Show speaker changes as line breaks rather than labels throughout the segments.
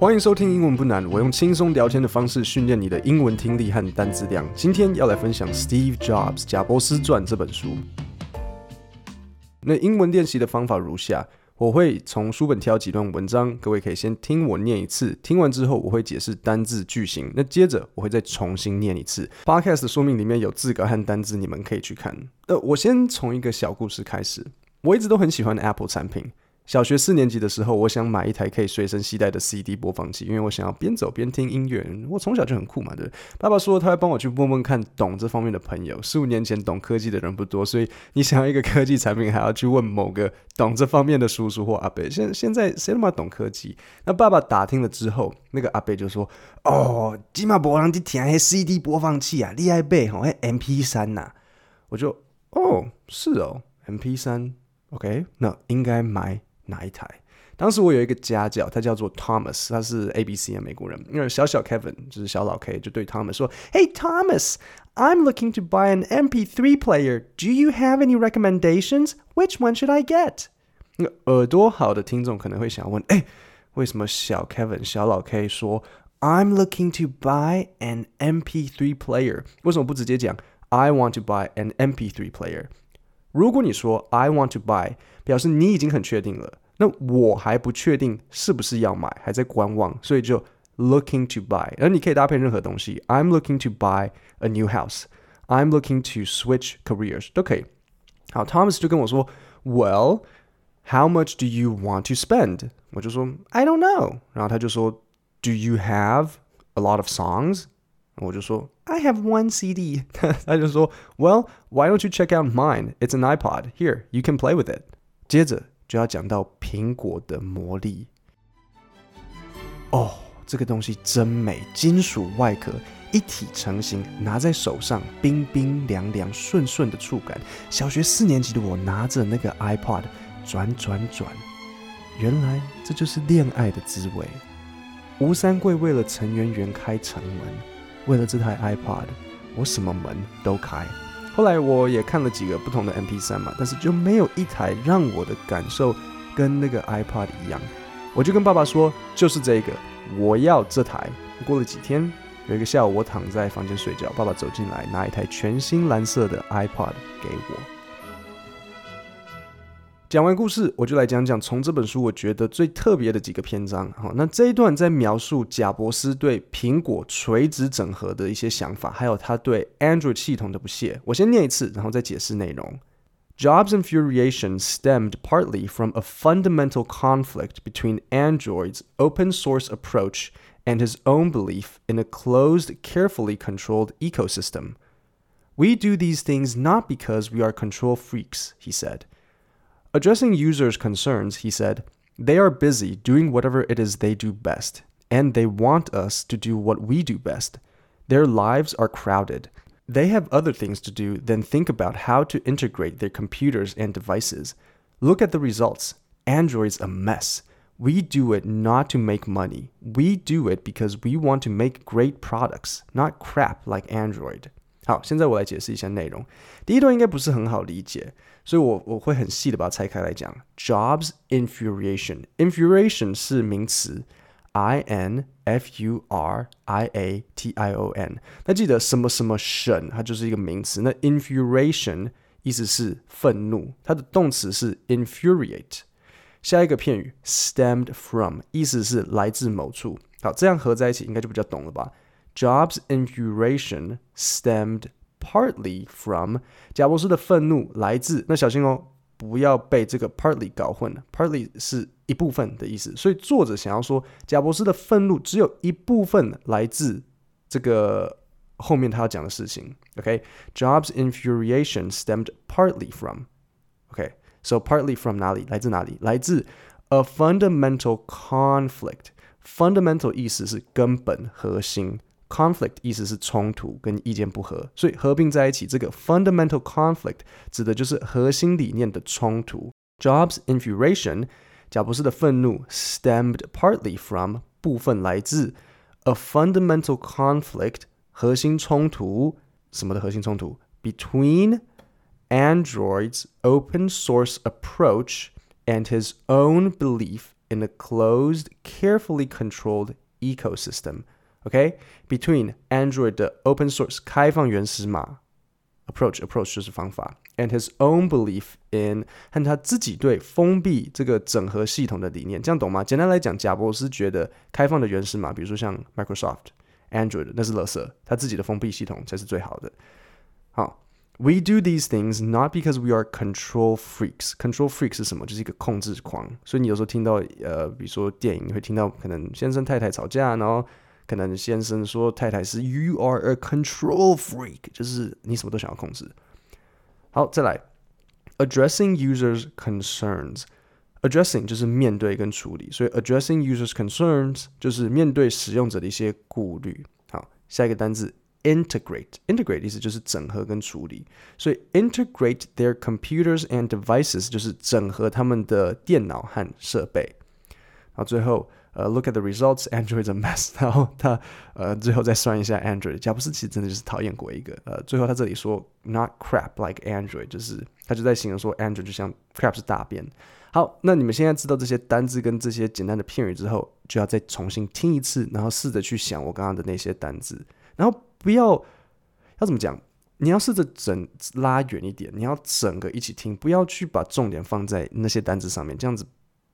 欢迎收听英文不难，我用轻松聊天的方式训练你的英文听力和单词量。今天要来分享 Steve Jobs《贾伯斯传》这本书。那英文练习的方法如下：我会从书本挑几段文章，各位可以先听我念一次，听完之后我会解释单字句型。那接着我会再重新念一次。Podcast 的说明里面有字稿和单字，你们可以去看。呃，我先从一个小故事开始。我一直都很喜欢 Apple 产品。小学四年级的时候，我想买一台可以随身携带的 CD 播放器，因为我想要边走边听音乐。我从小就很酷嘛，对。爸爸说他会帮我去问问看懂这方面的朋友。十五年前懂科技的人不多，所以你想要一个科技产品，还要去问某个懂这方面的叔叔或阿伯。现现在谁那么懂科技？那爸爸打听了之后，那个阿伯就说：“哦，起码没人去听那 CD 播放器啊，厉害呗吼，MP 三呐。”我就：“哦，是哦，MP 三，OK，那应该买。”哪一台？当时我有一个家教，他叫做 Thomas，他是 ABC 的美国人。因为小小 Kevin 就是小老 K，就对 Thomas 说：“Hey Thomas，I'm looking to buy an MP3 player. Do you have any recommendations? Which one should I get？” 那耳朵好的听众可能会想问：“哎，为什么小 Kevin 小老 K 说 I'm looking to buy an MP3 player？为什么不直接讲 I want to buy an MP3 player？” 如果你说 I want to buy，表示你已经很确定了。那我还不确定是不是要买，还在观望，所以就 looking to buy。而你可以搭配任何东西，I'm looking to buy a new house。I'm looking to switch careers 都可以。好，Thomas 就跟我说，Well, how much do you want to spend？我就说 I don't know。然后他就说，Do you have a lot of songs？ 我就说 I have one CD。他就说，Well, why don't you check out mine? It's an iPod. Here, you can play with it。接着就要讲到苹果的魔力。哦，这个东西真美，金属外壳一体成型，拿在手上冰冰凉凉，顺顺的触感。小学四年级的我拿着那个 iPod 转转转，原来这就是恋爱的滋味。吴三桂为了陈圆圆开城门。为了这台 iPod，我什么门都开。后来我也看了几个不同的 MP3 嘛，但是就没有一台让我的感受跟那个 iPod 一样。我就跟爸爸说，就是这个，我要这台。过了几天，有一个下午，我躺在房间睡觉，爸爸走进来，拿一台全新蓝色的 iPod 给我。讲完故事，我就来讲讲从这本书我觉得最特别的几个篇章。好，那这一段在描述贾伯斯对苹果垂直整合的一些想法，还有他对 Android 系统的不屑。我先念一次，然后再解释内容。Jobs' infuriation stemmed partly from a fundamental conflict between Android's open source approach and his own belief in a closed, carefully controlled ecosystem. We do these things not because we are control freaks, he said. Addressing users' concerns, he said, They are busy doing whatever it is they do best, and they want us to do what we do best. Their lives are crowded. They have other things to do than think about how to integrate their computers and devices. Look at the results. Android's a mess. We do it not to make money. We do it because we want to make great products, not crap like Android. 好，现在我来解释一下内容。第一段应该不是很好理解，所以我我会很细的把它拆开来讲。Jobs infuriation，infuriation 是名词，I N F U R I A T I O N。那记得什么什么省，它就是一个名词。那 infuriation 意思是愤怒，它的动词是 infuriate。下一个片语 stemmed from，意思是来自某处。好，这样合在一起应该就比较懂了吧 ？Jobs' infuriation stemmed partly from 贾伯斯的愤怒来自，那小心哦，不要被这个 partly 搞混了。partly 是一部分的意思，所以作者想要说贾伯斯的愤怒只有一部分来自这个后面他要讲的事情。OK，Jobs' infuriation stemmed partly from OK，so partly from 哪里？来自哪里？来自 a fundamental conflict。fundamental 意思是根本、核心。 Conflict 意思是冲突跟意见不合，所以合并在一起，这个 fundamental conflict 指的就是核心理念的冲突。Jobs' infuriation，贾伯斯的愤怒，stemmed partly from 部分来自 a fundamental conflict 核心冲突，什么的核心冲突？Between Android's open source approach and his own belief in a closed, carefully controlled ecosystem. OK, between Android 的 open source 开放原始码 approach approach 就是方法，and his own belief in 和他自己对封闭这个整合系统的理念，这样懂吗？简单来讲，贾伯斯觉得开放的原始码，比如说像 Microsoft Android 那是垃圾，他自己的封闭系统才是最好的。好。We do these things not because we are control freaks. Control freaks 是什么？就是一个控制狂。所以你有时候听到呃，比如说电影，你会听到可能先生太太吵架，然后可能先生说太太是 You are a control freak，就是你什么都想要控制。好，再来，addressing users' concerns。Addressing 就是面对跟处理，所以 addressing users' concerns 就是面对使用者的一些顾虑。好，下一个单字。integrate integrate 意思就是整合跟处理，所以 integrate their computers and devices 就是整合他们的电脑和设备。然后最后呃、look at the results Android's a mess。然后他呃最后再算一下 Android，贾布斯其实真的就是讨厌鬼一个。呃最后他这里说 not crap like Android，就是他就在形容说 Android 就像 crap 是大便。好，那你们现在知道这些单字跟这些简单的片语之后，就要再重新听一次，然后试着去想我刚刚的那些单字，然后。不要要怎么讲？你要试着整拉远一点，你要整个一起听，不要去把重点放在那些单字上面，这样子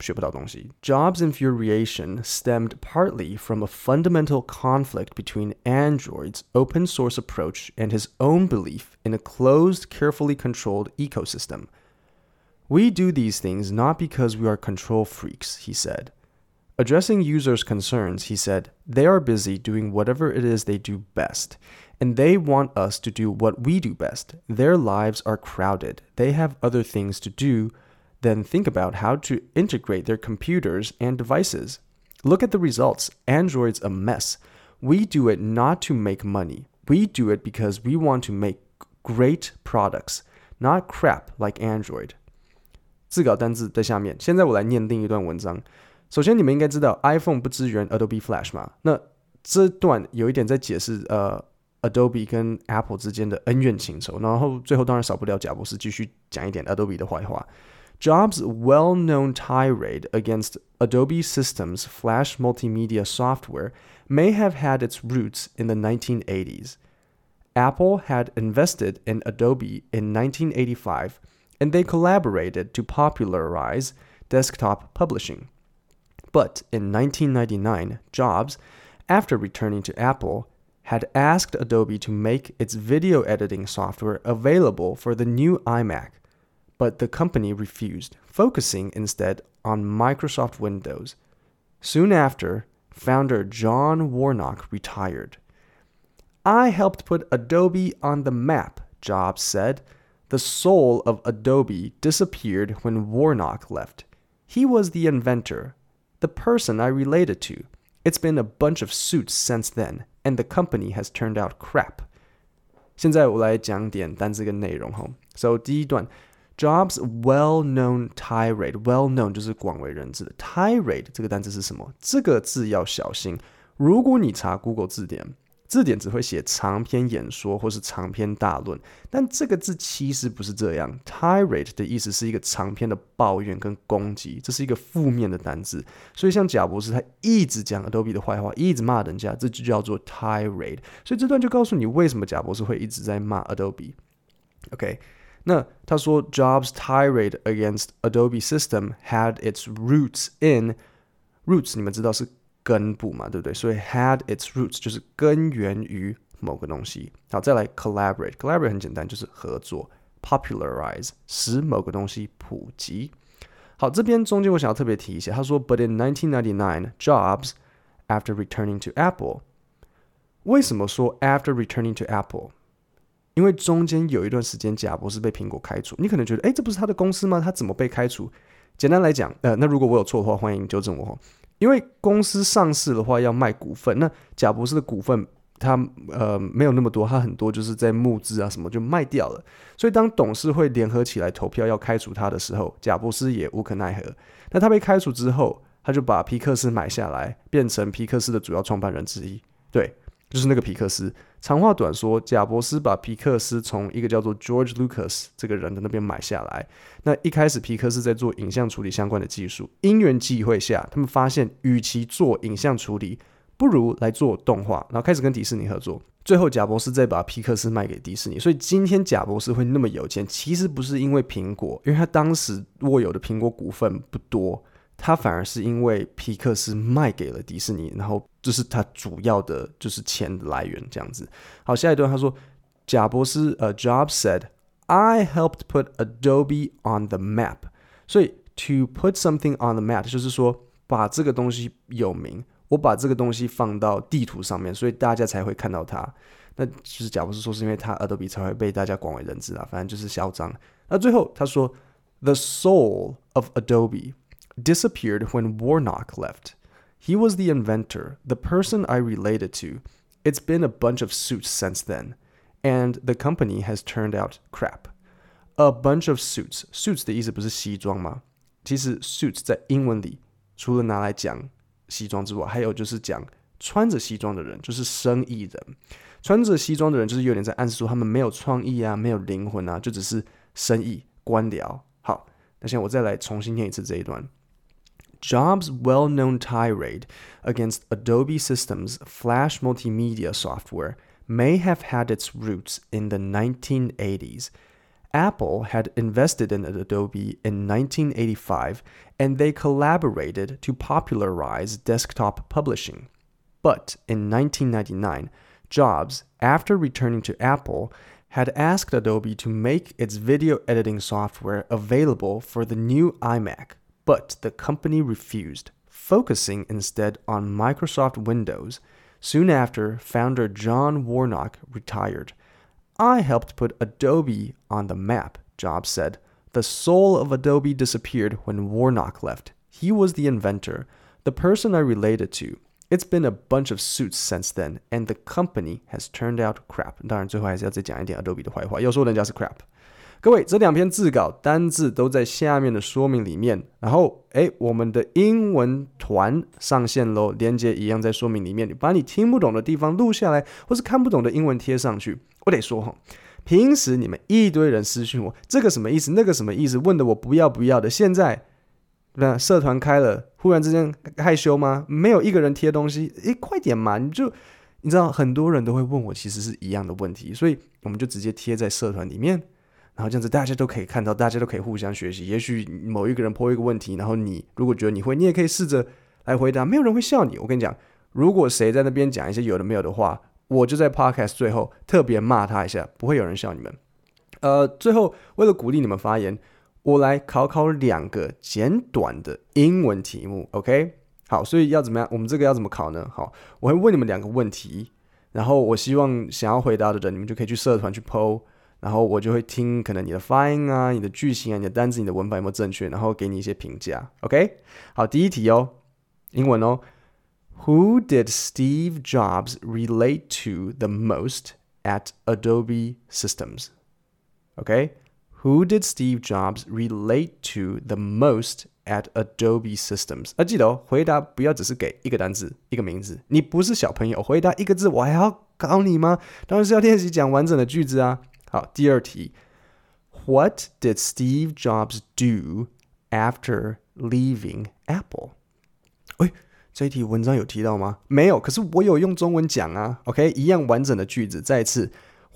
学不到东西。Jobs' infuriation stemmed partly from a fundamental conflict between Android's open source approach and his own belief in a closed, carefully controlled ecosystem. We do these things not because we are control freaks, he said. Addressing users' concerns, he said, they are busy doing whatever it is they do best, and they want us to do what we do best. Their lives are crowded. They have other things to do than think about how to integrate their computers and devices. Look at the results. Android's a mess. We do it not to make money. We do it because we want to make great products, not crap like Android. 字稿单字在下面。现在我来念另一段文章。首先，你们应该知道 iPhone 不支援 Adobe Flash 嘛？那这段有一点在解释呃，Adobe 跟 Apple 之间的恩怨情仇。然后最后当然少不了贾伯斯继续讲一点 Adobe 的坏话。 Jobs' well-known tirade against Adobe Systems Flash multimedia software may have had its roots in the 1980s. Apple had invested in Adobe in 1985, and they collaborated to popularize desktop publishing. But in 1999, Jobs, after returning to Apple, had asked Adobe to make its video editing software available for the new iMac, but the company refused, focusing instead on Microsoft Windows. Soon after, founder John Warnock retired. I helped put Adobe on the map, Jobs said. The soul of Adobe disappeared when Warnock left. He was the inventor, the person I related to. It's been a bunch of suits since then, and the company has turned out crap. 现在我来讲点单词跟内容哈。So 第一段 ，Jobs' well-known tirade，well-known 就是广为人知的。tirade 这个单词是什么？这个字要小心。如果你查 Google 字典。字典只会写长篇演说或是长篇大论，但这个字其实不是这样。Tirade 的意思是一个长篇的抱怨跟攻击，这是一个负面的单字。所以像贾博士，他一直讲 Adobe 的坏话，一直骂人家，这就叫做 tirade。所以这段就告诉你为什么贾博士会一直在骂 Adobe。OK，那他说 Jobs' tirade against Adobe system had its roots in roots，你们知道是。根部嘛，对不对？所以 had its roots 就是根源于某个东西。好，再来 collaborate，collaborate collaborate 很简单，就是合作。popularize 使某个东西普及。好，这边中间我想要特别提一下，他说，But in 1999, Jobs after returning to Apple，为什么说 after returning to Apple？ 因为中间有一段时间，贾博士被苹果开除。你可能觉得，诶，这不是他的公司吗？他怎么被开除？简单来讲，呃，那如果我有错的话，欢迎纠正我。因为公司上市的话要卖股份，那贾博士的股份他呃没有那么多，他很多就是在募资啊什么就卖掉了。所以当董事会联合起来投票要开除他的时候，贾博士也无可奈何。那他被开除之后，他就把皮克斯买下来，变成皮克斯的主要创办人之一。对，就是那个皮克斯。长话短说，贾伯斯把皮克斯从一个叫做 George Lucas 这个人的那边买下来。那一开始皮克斯在做影像处理相关的技术，因缘际会下，他们发现与其做影像处理，不如来做动画，然后开始跟迪士尼合作。最后，贾伯斯再把皮克斯卖给迪士尼。所以今天贾伯斯会那么有钱，其实不是因为苹果，因为他当时握有的苹果股份不多。他反而是因为皮克斯卖给了迪士尼，然后这是他主要的就是钱的来源这样子。好，下一段他说，贾伯斯呃、，job said "I helped put Adobe on the map." 所以 to put something on the map 就是说把这个东西有名，我把这个东西放到地图上面，所以大家才会看到它。那其实贾伯斯说是因为他 Adobe 才会被大家广为人知啊，反正就是嚣张。那最后他说，The soul of Adobe。disappeared when Warnock left. He was the inventor, the person I related to. It's been a bunch of suits since then, and the company has turned out crap. A bunch of suits. Suits 的意思不是西装吗？其实 suits 在英文里除了拿来讲西装之外，还有就是讲穿着西装的人，就是生意人。穿着西装的人就是有点在暗示说他们没有创意啊，没有灵魂啊，就只是生意官僚。好，那现在我再来重新念一次这一段。 Jobs' well-known tirade against Adobe Systems' Flash multimedia software may have had its roots in the 1980s. Apple had invested in Adobe in 1985, and they collaborated to popularize desktop publishing. But in 1999, Jobs, after returning to Apple, had asked Adobe to make its video editing software available for the new iMac But the company refused, focusing instead on Microsoft Windows. Soon after, founder John Warnock retired. I helped put Adobe on the map, Jobs said. The soul of Adobe disappeared when Warnock left. He was the inventor, the person I related to. It's been a bunch of suits since then, and the company has turned out crap. 当然，最后还是要再讲一点 Adobe 的坏话，又说人家是 crap。 各位，这两篇字稿单字都在下面的说明里面。然后，哎，我们的英文团上线喽，连接一样在说明里面。你把你听不懂的地方录下来，或是看不懂的英文贴上去。我得说哈，平时你们一堆人私讯我，这个什么意思，那个什么意思，问的我不要不要的。现在，那社团开了，忽然之间害羞吗？没有一个人贴东西，哎，快点嘛！你就你知道，很多人都会问我，其实是一样的问题，所以我们就直接贴在社团里面。然后这样子，大家都可以看到，大家都可以互相学习。也许某一个人抛一个问题，然后你如果觉得你会，你也可以试着来回答。没有人会笑你。我跟你讲，如果谁在那边讲一些有的没有的话，我就在 podcast 最后特别骂他一下，不会有人笑你们。呃，最后为了鼓励你们发言，我来考考两个简短的英文题目。OK，好，所以要怎么样？我们这个要怎么考呢？好，我会问你们两个问题，然后我希望想要回答的人，你们就可以去社团去 po。然后我就会听，可能你的发音啊、你的句型啊、你的单词、你的文法有没有正确，然后给你一些评价。OK，好，第一题哦，英文哦。Who did Steve Jobs relate to the most at Adobe Systems？OK，Who did Steve Jobs relate to the most at Adobe Systems？啊，记得哦，回答不要只是给一个单词、一个名字。你不是小朋友，回答一个字，我还要考你吗？当然是要练习讲完整的句子啊。好，第二题，What did Steve Jobs do after leaving Apple？哎，这一题文章有提到吗？没有，可是我有用中文讲啊。OK，一样完整的句子，再一次，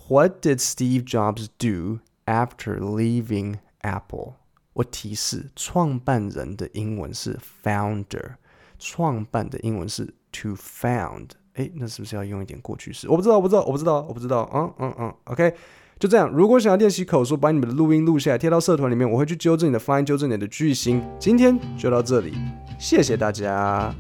What did Steve Jobs do after leaving Apple？我提示，创办人的英文是 founder，创办的英文是 to found。哎，那是不是要用一点过去式？我不知道，我不知道，我不知道，我不知道。嗯嗯嗯，OK。 就这样，如果想要练习口述，把你们的录音录下来贴到社团里面，我会去纠正你的发音，纠正你的句型。今天就到这里，谢谢大家。